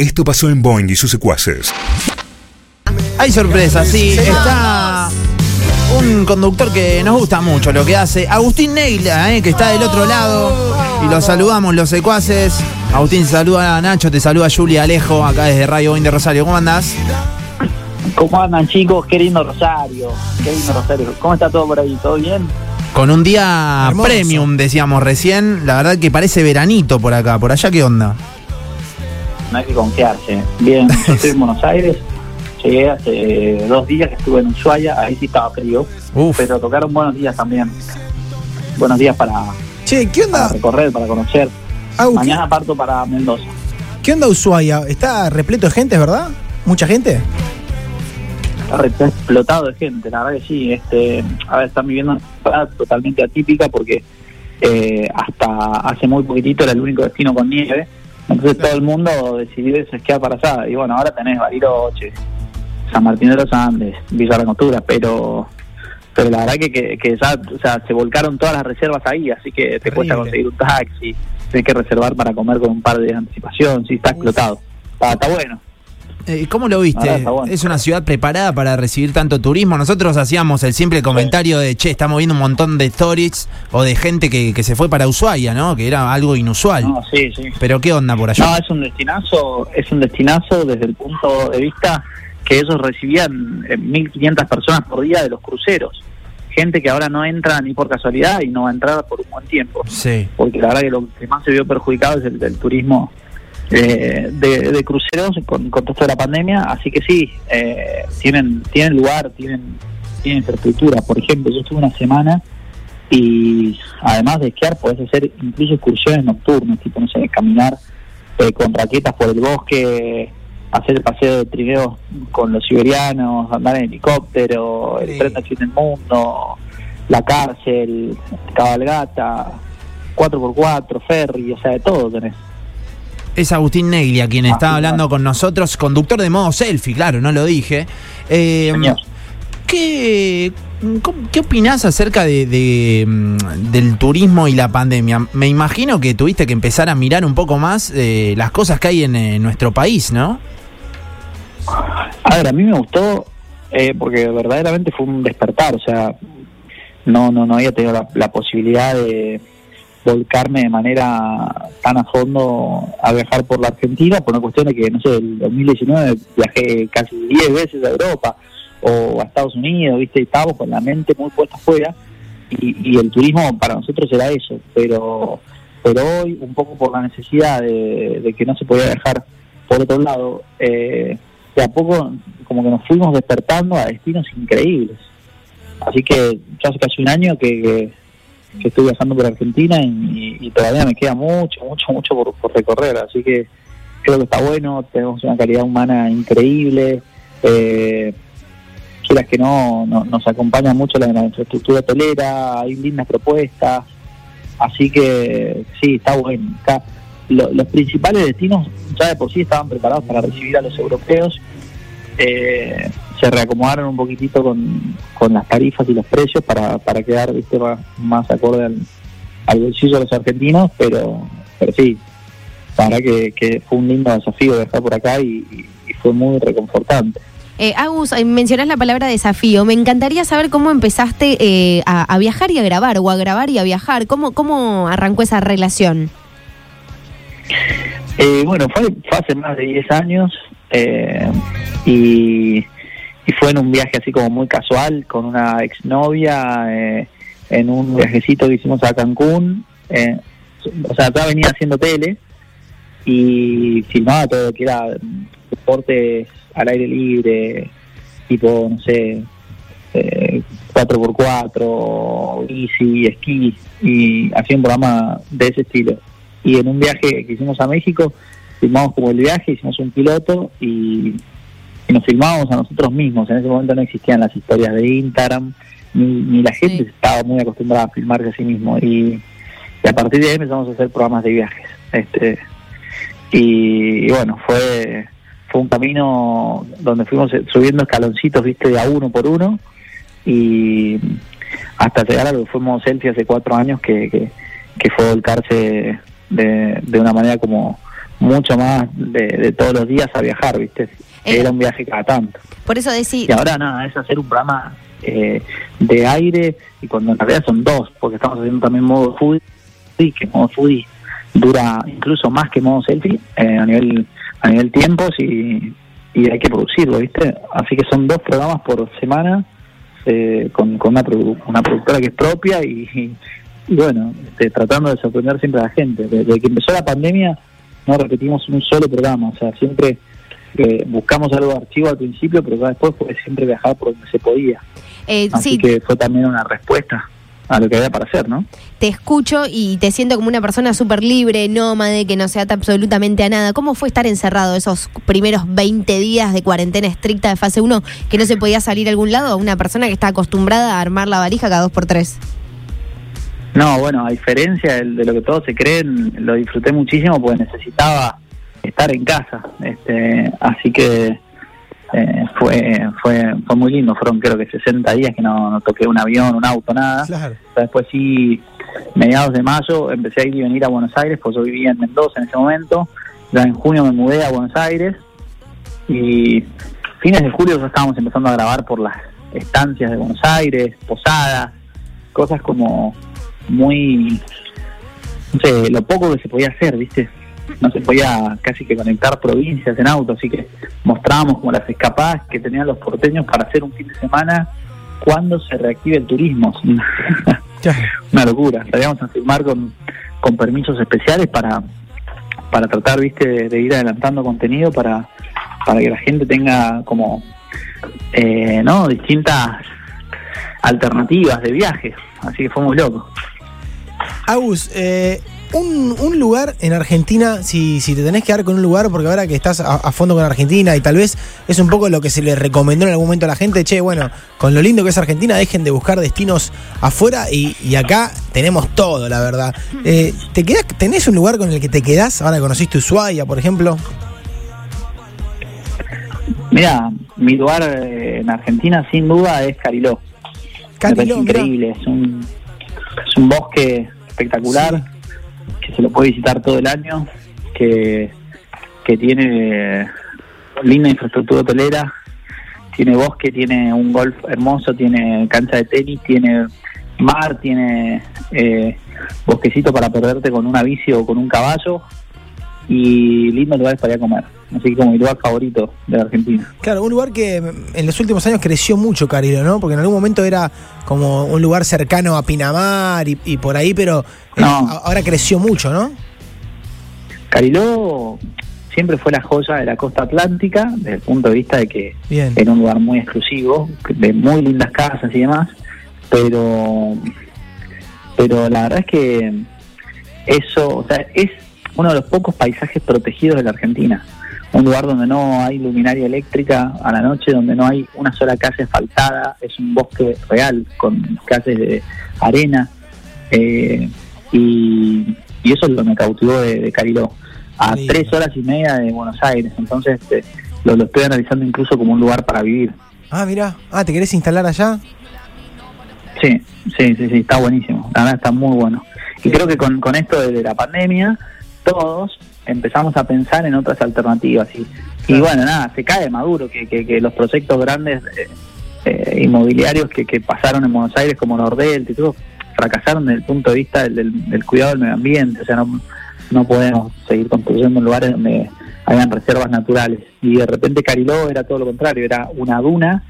Esto pasó en Boeing y sus secuaces. Hay sorpresas, sí. Está un conductor que nos gusta mucho lo que hace. Agustín Neila, eh, que está del otro lado. Y lo saludamos, los secuaces. Agustín saluda a Nacho, te saluda Julia Alejo, acá desde Radio Boeing de Rosario. ¿Cómo andás? ¿Cómo andan chicos? Qué lindo Rosario. Qué lindo Rosario. ¿Cómo está todo por ahí? ¿Todo bien? Con un día premium, decíamos recién. La verdad que parece veranito por acá. ¿Por allá qué onda? No hay que confiarse. Bien, yo estoy en Buenos Aires. Llegué hace dos días que estuve en Ushuaia. Ahí sí estaba frío. Uf. Pero tocaron buenos días también. Buenos días para, Che, ¿qué para onda? recorrer, para conocer. ¿qué, Mañana parto para Mendoza. qué onda Ushuaia? ¿Está repleto de gente, verdad? ¿Mucha gente? Está explotado de gente, la verdad que sí. Este, a ver, están viviendo una temporada totalmente atípica porque eh, hasta hace muy poquitito era el único destino con nieve. Entonces todo el mundo decidió irse a esquiar para allá. Y bueno, ahora tenés Bariloche, San Martín de los Andes, Villa Langostura, pero pero la verdad que, que, que ya o sea, se volcaron todas las reservas ahí, así que te cuesta conseguir un taxi, tienes que reservar para comer con un par de anticipación, sí, está explotado. Está, está bueno. Eh, ¿Cómo lo viste? Ahora bueno. ¿Es una ciudad preparada para recibir tanto turismo? Nosotros hacíamos el simple comentario de, che, estamos viendo un montón de stories o de gente que, que se fue para Ushuaia, ¿no? Que era algo inusual. No, sí, sí. Pero ¿qué onda por allá? No, es un destinazo, es un destinazo desde el punto de vista que ellos recibían eh, 1.500 personas por día de los cruceros. Gente que ahora no entra ni por casualidad y no va a entrar por un buen tiempo. Sí. Porque la verdad que lo que más se vio perjudicado es el del turismo eh, de, de cruceros con, con todo esto de la pandemia. Así que sí, eh, tienen, tienen lugar, tienen, tienen infraestructura. Por ejemplo, yo estuve una semana y además de esquiar podés hacer incluso excursiones nocturnas, tipo, no sé, caminar eh, con raquetas por el bosque, hacer el paseo de trineos con los siberianos, andar en helicóptero, el tren del fin del mundo, la cárcel, cabalgata, 4x4, ferry, o sea, de todo tenés. Es Agustín Neglia quien Ah, está sí, hablando claro. con nosotros, conductor de modo selfie, claro, no lo dije. Eh. ¿Qué, ¿Qué opinás acerca de, de, mm, del turismo y la pandemia? Me imagino que tuviste que empezar a mirar un poco más eh, las cosas que hay en, nuestro país, ¿no? A ver, a mí me gustó eh, porque verdaderamente fue un despertar, o sea, no no no había tenido la, la posibilidad de volcarme de manera tan a fondo a viajar por la Argentina por una cuestión de que, no sé, el 2019 viajé casi 10 veces a Europa o a Estados Unidos, ¿viste? Y estábamos con la mente muy puesta afuera y, y el turismo para nosotros era eso, pero pero hoy, un poco por la necesidad de, que no se podía viajar por otro lado, eh, de a poco como que nos fuimos despertando a destinos increíbles. Así que ya hace casi un año que, que estoy viajando por Argentina y, todavía me queda mucho, mucho, mucho por, por recorrer. Así que creo que está bueno, tenemos una calidad humana increíble. Eh, quieras que no, no- nos acompaña mucho la, la infraestructura hotelera, hay lindas propuestas. Así que sí, está bueno. Está- lo- los principales destinos ya de por sí estaban preparados para recibir a los europeos. Eh, se reacomodaron un poquitito con, con las tarifas y los precios para, para quedar ¿viste? Más, más acorde al, al bolsillo de los argentinos, pero, pero sí, la verdad que, que fue un lindo desafío viajar por acá y, y fue muy reconfortante. Eh, Agus, eh, mencionás la palabra desafío. Me encantaría saber cómo empezaste eh, a, a viajar y a grabar, o a grabar y a viajar. ¿Cómo, cómo arrancó esa relación? Eh, bueno, fue, fue hace más de 10 años eh, y, y fue en un viaje así como muy casual con una exnovia eh, en un viajecito que hicimos a Cancún. eh, o sea, ya venía haciendo tele y filmaba todo que era deportes al aire libre, tipo, no sé, eh, 4x4, bici, esquí, y hacía un programa de ese estilo. Y en un viaje que hicimos a México, filmamos como el viaje, hicimos un piloto y, y nos filmábamos a nosotros mismos. En ese momento no existían las historias de Instagram, ni, ni la gente Sí. estaba muy acostumbrada a filmarse a sí mismo. Y, y a partir de ahí empezamos a hacer programas de viajes. este Y, y bueno, fue fue un camino donde fuimos subiendo escaloncitos, viste, de a uno por uno, y hasta llegar a lo que fuimos selfie hace cuatro años, que, que, que fue volcarse de, de una manera como, mucho más de, de todos los días a viajar, ¿viste? Eh. Era un viaje cada tanto. Por eso decís, Y ahora nada, es hacer un programa eh, de aire y cuando en realidad son dos, porque estamos haciendo también modo foodie, que modo foodie dura incluso más que modo selfie eh, a nivel a nivel tiempos y, y hay que producirlo, ¿viste? Así que son dos programas por semana eh, con, con una, produ- una productora que es propia y, y, y bueno, este, tratando de sorprender siempre a la gente. Desde que empezó la pandemia no repetimos un solo programa, o sea, siempre eh, buscamos algo de archivo al principio, pero después fue siempre viajar por donde se podía. eh, Así sí, que fue también una respuesta a lo que había para hacer, ¿no? te escucho y te siento como una persona súper libre, nómade, que no se ata absolutamente a nada. ¿Cómo fue estar encerrado esos primeros 20 días de cuarentena estricta de fase 1 que no se podía salir a algún lado? Una persona que está acostumbrada a armar la varija cada dos por tres. No, bueno, a diferencia del- de, lo que todos se creen, lo disfruté muchísimo porque necesitaba estar en casa. Este, así que eh, fue, fue fue muy lindo. Fueron creo que 60 días que no, no toqué un avión, un auto, nada. Claro. Después sí, mediados de mayo empecé a ir y venir a Buenos Aires, pues yo vivía en Mendoza en ese momento. Ya en junio me mudé a Buenos Aires y fines de julio ya estábamos empezando a grabar por las estancias de Buenos Aires, posadas, cosas como muy, no sé, lo poco que se podía hacer, ¿viste? No se podía casi que conectar provincias en auto, así que mostrábamos como las escapadas que tenían los porteños para hacer un fin de semana cuando se reactive el turismo. Una locura. Salíamos a filmar con, con permisos especiales para, para tratar, viste, de, de ir adelantando contenido para, para que la gente tenga como, eh, ¿no? Distintas alternativas de viaje. Así que fue muy loco. Agus, eh, un, un lugar en Argentina, si, si te tenés que dar con un lugar, porque ahora que estás a, a fondo con Argentina y tal vez es un poco lo que se le recomendó en algún momento a la gente, che, bueno, con lo lindo que es Argentina, dejen de buscar destinos afuera y, y acá tenemos todo, la verdad. Eh, ¿te quedás, ¿Tenés un lugar con el que te quedás? Ahora que conociste Ushuaia, por ejemplo. Mira, mi lugar eh, en Argentina sin duda es Cariló. Me parece Cariló, increíble, es un, es un bosque espectacular que se lo puede visitar todo el año, que, que tiene linda infraestructura hotelera, tiene bosque, tiene un golf hermoso, tiene cancha de tenis, tiene mar, tiene eh, bosquecito para perderte con una bici o con un caballo y lindos lugares para ir a comer. Así que como mi lugar favorito de la Argentina. Claro, un lugar que en los últimos años creció mucho Cariló, ¿no? Porque en algún momento era como un lugar cercano a Pinamar y, y por ahí, pero No. ahora creció mucho, ¿no? Cariló siempre fue la joya de la costa atlántica, desde el punto de vista de que Bien. era un lugar muy exclusivo, de muy lindas casas y demás, pero pero la verdad es que eso, o sea, es uno de los pocos paisajes protegidos de la Argentina. Un lugar donde no hay luminaria eléctrica a la noche, donde no hay una sola calle asfaltada, es un bosque real con calles de arena. eh, y, y eso es lo que me cautivó de, de Cariló. A tres horas y media de Buenos Aires, entonces eh, lo, lo estoy analizando incluso como un lugar para vivir. Ah, mira. Ah, ¿te querés instalar allá? Sí, sí, sí, sí, está buenísimo. La verdad está muy bueno. Y creo que con, con esto de, de la pandemia, todos empezamos a pensar en otras alternativas. Y, y bueno, nada, se cae maduro que, que, que los proyectos grandes eh, eh, inmobiliarios que, que pasaron en Buenos Aires, como Nordelta y todo, fracasaron desde el punto de vista del, del- del cuidado del medio ambiente. O sea, no, no podemos seguir construyendo en lugares donde hayan reservas naturales. Y de repente Cariló era todo lo contrario, era una duna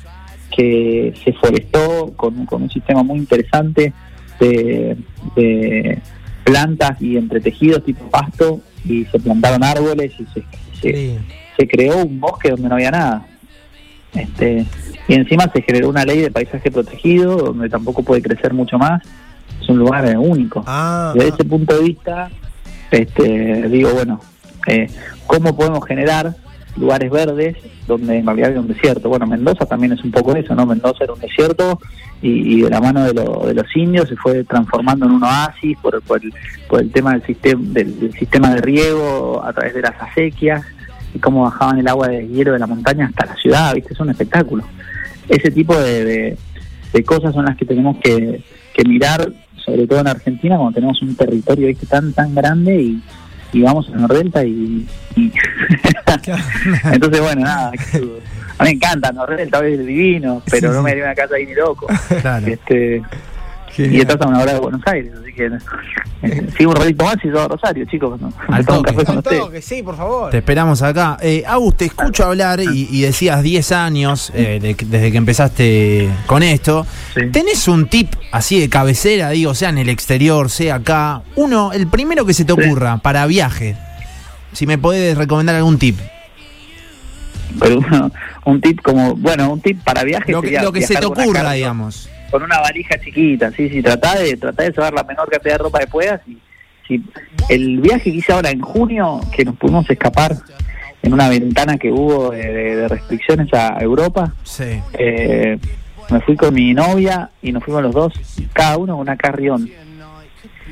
que se forestó con, con un sistema muy interesante de, de plantas y entretejidos tipo pasto y se plantaron árboles y se, se, Sí. se creó un bosque donde no había nada. Este, y encima se generó una ley de paisaje protegido donde tampoco puede crecer mucho más. Es un lugar único. Ah, Desde ese punto de vista, este, digo, bueno, eh, ¿cómo podemos generar lugares verdes donde en realidad hay un desierto? Bueno, Mendoza también es un poco eso, ¿no? Mendoza era un desierto y, de la mano de, lo- de los indios se fue transformando en un oasis por, por, el, por el tema del sistema, del, del sistema de riego a través de las acequias y cómo bajaban el agua de hielo de la montaña hasta la ciudad, ¿viste? Es un espectáculo. Ese tipo de, cosas son las que tenemos que, que mirar, sobre todo en Argentina, cuando tenemos un territorio tan tan grande y, y vamos a Nordelta y... y- Entonces, bueno, nada. A mí me encanta Nordelta, es divino, pero no me haría una casa ahí ni loco. Claro. Este, y estás a una hora de Buenos Aires, así que eh, sigo un ratito más y yo a Rosario, chicos. ¿no? Al un toque. café con Al toque, sí, por favor. Te esperamos acá. Eh, Agus, te escucho hablar y, y decías 10 años eh, de desde que empezaste con esto. Sí. ¿Tenés un tip así de cabecera, digo, sea en el exterior, sea acá? Uno, el primero que se te Sí. ocurra para viaje. Si me podés recomendar algún tip. Pero un tip como, bueno, un tip para viajes Lo que, sería lo que se te ocurra, digamos. Con una valija chiquita, sí, sí, tratá de, tratá de llevar la menor cantidad de ropa que puedas. Y, si el viaje que hice ahora en junio, que nos pudimos escapar en una ventana que hubo de, de- de restricciones a Europa, Sí. eh, me fui con mi novia y nos fuimos los dos, cada uno con una carrión.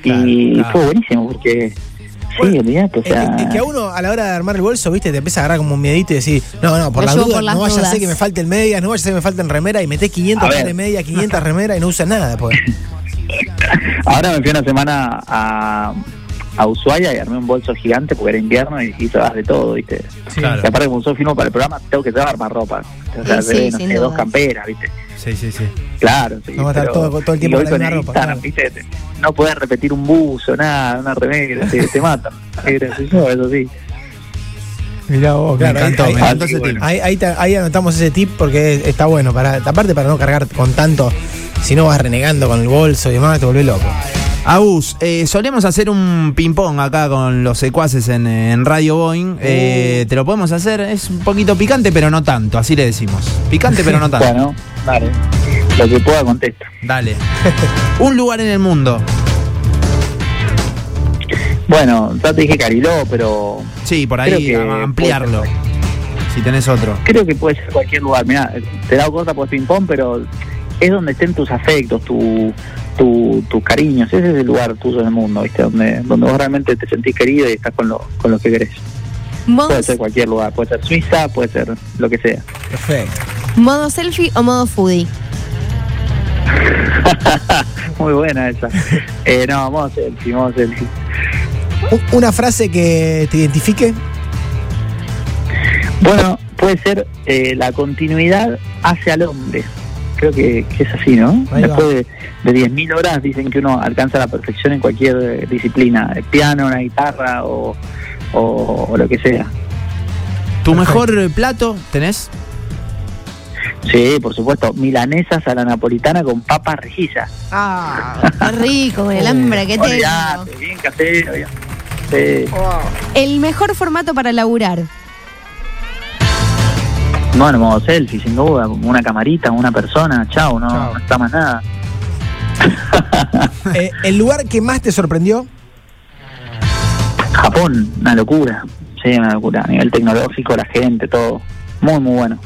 y claro. fue buenísimo porque, Bueno, sí, olvidate, o Es sea... que, es que a uno a la hora de armar el bolso, viste, te empieza a agarrar como un miedito y decir, no, no, por por las no vaya a ser que me falten medias, no vaya a ser que me falten remeras y metés 500 A ver. pares de medias, 500 remeras y no usas nada después. Ahora me fui una semana a, a Ushuaia y armé un bolso gigante porque era invierno y, y llevas de todo, ¿viste? Claro. Y aparte, como soy filmo para el programa, tengo que llevar más ropa. O sea, Sí, sí, no sé, dos camperas, ¿viste? Sí, sí, sí. Claro, sí. No va a estar todo- todo el tiempo con la misma el ropa, Instagram, claro. ¿viste? No podés repetir un buzo, nada, una remera, te, te matan. Gracioso, eso sí. Mirá vos, Me encantó, me encantó ahí, ese bueno. tip. Ahí, ahí, ta- ahí anotamos ese tip porque está bueno. Para, aparte, para no cargar con tanto, si no vas renegando con el bolso y demás, te volvés loco. Agus, eh, solemos hacer un ping-pong acá con los secuaces en, en Radio Boeing. Eh, ¿Te lo podemos hacer? Es un poquito picante, pero no tanto, así le decimos. Picante, pero no tanto. Bueno, dale. Lo que pueda contesto. Dale. un lugar en el mundo. Bueno, ya te dije Cariló, pero Sí, por ahí a- ampliarlo. Si tenés otro. creo que puede ser cualquier lugar. Mira, te he dado corta por ping-pong, pero es donde estén tus afectos, tu, tu, tus cariños. Ese es el lugar tuyo en el mundo, ¿viste? Donde, donde vos realmente te sentís querido y estás con lo, con lo que querés. Modo, Puede ser cualquier lugar, puede ser Suiza, puede ser lo que sea. Perfecto. modo selfie o modo foodie. Muy buena esa. Eh, no, modo selfie, modo selfie. U- Una frase que te identifique. Bueno, puede ser eh, la continuidad hacia el hombre. Creo que, que es así, ¿no? Ahí va. Después de, de 10.000 horas dicen que uno alcanza la perfección en cualquier eh, disciplina, el piano, una guitarra o, o- o lo que sea. ¿Tu Perfecto. mejor plato tenés? Sí, por supuesto, milanesas a la napolitana con papas rejillas. Ah, qué rico, el hambre que tengo. Olvidate, bien casero, bien. Sí. El mejor formato para laburar. Bueno, modo selfie, sin duda, una camarita, una persona, chao, no, Chao. no está más nada. Eh, el lugar que más te sorprendió. Japón, una locura, sí, una locura, a nivel tecnológico, la gente, todo, muy, muy bueno.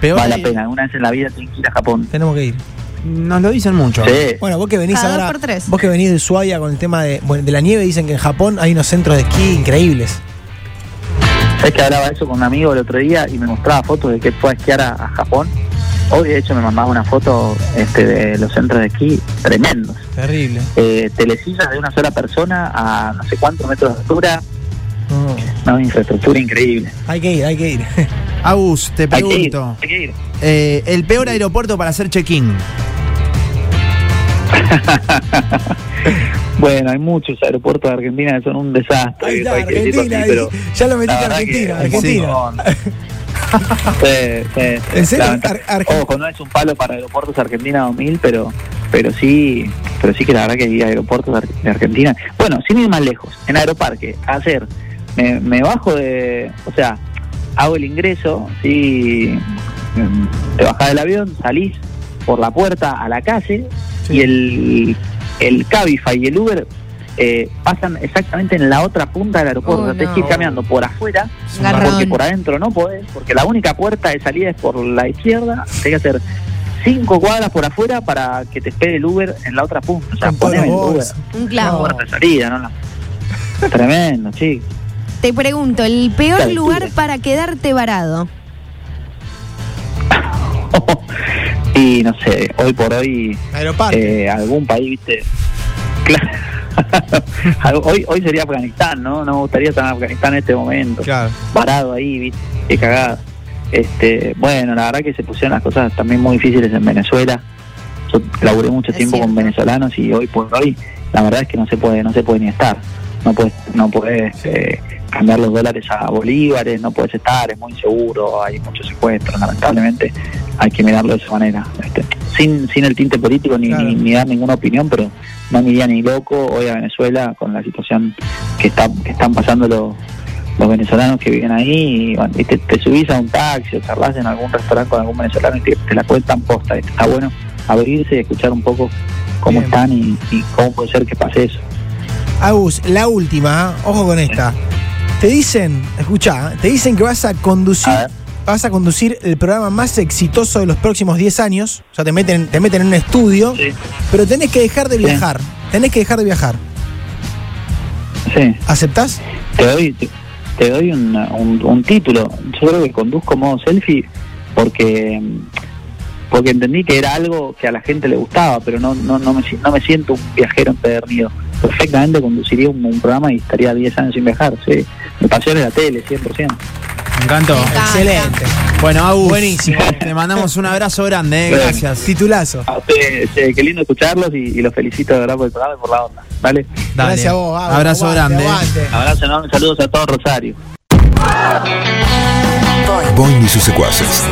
Peor. Vale la pena, una vez en la vida tienes que ir a Japón. Tenemos que ir. Nos lo dicen mucho. Sí, Bueno, vos que venís Cada ahora. por tres. Vos que venís de Ushuaia con el tema de, bueno, de la nieve, dicen que en Japón hay unos centros de esquí increíbles. sabes que hablaba eso con un amigo el otro día y me mostraba fotos de que fue a esquiar a, a Japón. Hoy, de hecho, me mandaba una foto este, de los centros de esquí tremendos. Terrible. Eh, telesillas de una sola persona a no sé cuántos metros de altura, No, una infraestructura increíble. hay que ir, hay que ir. Agus, te Hay que ir, pregunto. hay que ir. eh, el peor aeropuerto para hacer check-in. Bueno, hay muchos aeropuertos de Argentina que son un desastre. Hay que así, pero ya lo metiste a Argentina, Argentina. no. Sí, sí, sí. ¿En serio? Ar- Ojo, no es un palo para aeropuertos Argentina 2000, pero pero sí pero sí que la verdad que hay aeropuertos de Argentina. Bueno, sin ir más lejos, en Aeroparque, hacer, me, me bajo de, o sea, hago el ingreso, sí, te bajás del avión, salís por la puerta a la calle Sí. y el, el Cabify y el Uber eh, pasan exactamente en la otra punta del aeropuerto. Oh, o sea, tenés que ir no. caminando por afuera Garrón. porque por adentro no podés, porque la única puerta de salida es por la izquierda, tenés que hacer cinco cuadras por afuera para que te espere el Uber en la otra punta. O sea, poneme el Uber. Un clavo. puerta de salida, ¿no? no. Tremendo, chico. Te pregunto, el peor lugar para quedarte varado. y no sé, hoy por hoy, eh, algún país, viste. Claro. hoy hoy sería Afganistán, ¿no? No me gustaría estar en Afganistán en este momento. Claro. Parado ahí, ¿viste? Qué cagada. Este, bueno, la verdad que se pusieron las cosas también muy difíciles en Venezuela. Yo laburé mucho Es tiempo con venezolanos y hoy por hoy la verdad es que no se puede no se puede ni estar. No puedes no puedes eh, cambiar los dólares a bolívares, no puedes estar, es muy inseguro, hay muchos secuestros, lamentablemente hay que mirarlo de esa manera. Este, sin sin el tinte político ni, Claro. ni, ni dar ninguna opinión, pero no me iría ni loco hoy a Venezuela con la situación que está que están pasando los los venezolanos que viven ahí, y, bueno, y te, te subís a un taxi o charlas en algún restaurante con algún venezolano y te, te la cuentan posta. ¿viste? Está bueno abrirse y escuchar un poco cómo Bien. están y, y cómo puede ser que pase eso. Agus, la última, ¿ah? ojo con esta. Te dicen, escucha, te dicen que vas a conducir, A vas a conducir el programa más exitoso de los próximos 10 años. O sea, te meten, te meten en un estudio, Sí. pero tenés que dejar de Sí. viajar. Tenés que dejar de viajar. Sí, ¿Aceptás? te doy, te, te doy un, un, un título. Yo creo que conduzco modo selfie porque porque entendí que era algo que a la gente le gustaba, pero no no no me, no me siento un viajero empedernido. Perfectamente conduciría un, un programa y estaría 10 años sin viajar, sí. Mi pasión es la tele, 100%. Me encantó. Me. Excelente. Bueno, Agus, Buenísimo. Te mandamos un abrazo grande, eh, Bueno. gracias. Titulazo. A ustedes, eh, qué lindo escucharlos y, y los felicito de verdad por el programa y por la onda. ¿Vale? Dale. Gracias a vos, Agus. Abrazo Aguante, grande. aguante. Abrazo enorme, saludos a todo Rosario. Boing y sus secuaces.